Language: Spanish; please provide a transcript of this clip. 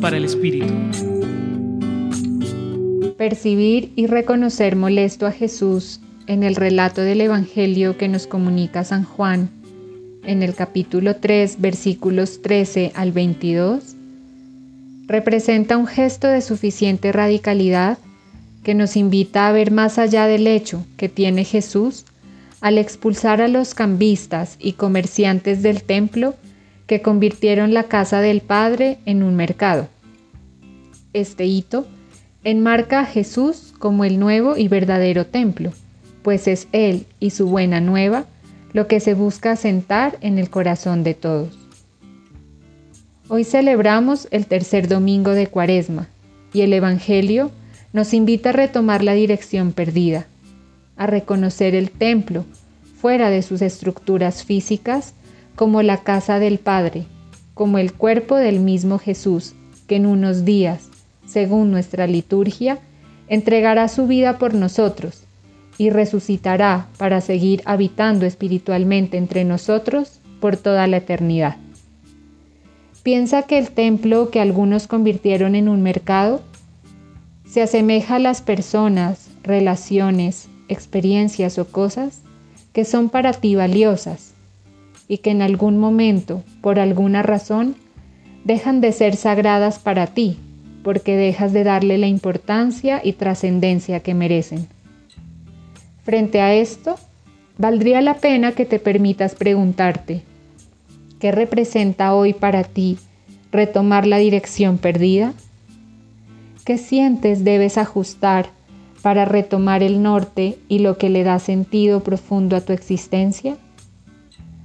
Para el Espíritu. Percibir y reconocer molesto a Jesús en el relato del Evangelio que nos comunica San Juan en el capítulo 3 versículos 13 al 22 representa un gesto de suficiente radicalidad que nos invita a ver más allá del hecho que tiene Jesús al expulsar a los cambistas y comerciantes del templo convirtieron la casa del Padre en un mercado. Este hito enmarca a Jesús como el nuevo y verdadero templo, pues es Él y su buena nueva lo que se busca sentar en el corazón de todos. Hoy celebramos el tercer domingo de Cuaresma y el Evangelio nos invita a retomar la dirección perdida, a reconocer el templo fuera de sus estructuras físicas como la casa del Padre, como el cuerpo del mismo Jesús, que en unos días, según nuestra liturgia, entregará su vida por nosotros y resucitará para seguir habitando espiritualmente entre nosotros por toda la eternidad. Piensa que el templo que algunos convirtieron en un mercado se asemeja a las personas, relaciones, experiencias o cosas que son para ti valiosas y que en algún momento, por alguna razón, dejan de ser sagradas para ti porque dejas de darle la importancia y trascendencia que merecen. Frente a esto, valdría la pena que te permitas preguntarte, ¿qué representa hoy para ti retomar la dirección perdida? ¿Qué sientes debes ajustar para retomar el norte y lo que le da sentido profundo a tu existencia?